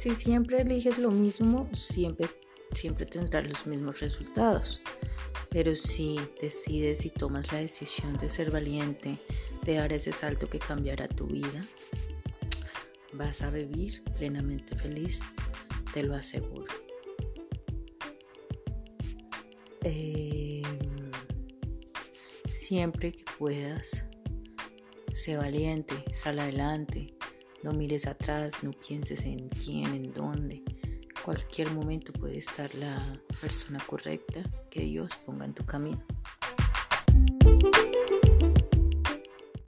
Si siempre eliges lo mismo, siempre, siempre tendrás los mismos resultados. Pero si decides y tomas la decisión de ser valiente, de dar ese salto que cambiará tu vida, vas a vivir plenamente feliz, te lo aseguro. Eh, siempre que puedas, sé valiente, sal adelante, no mires atrás, no pienses en quién, en dónde. Cualquier momento puede estar la persona correcta que Dios ponga en tu camino.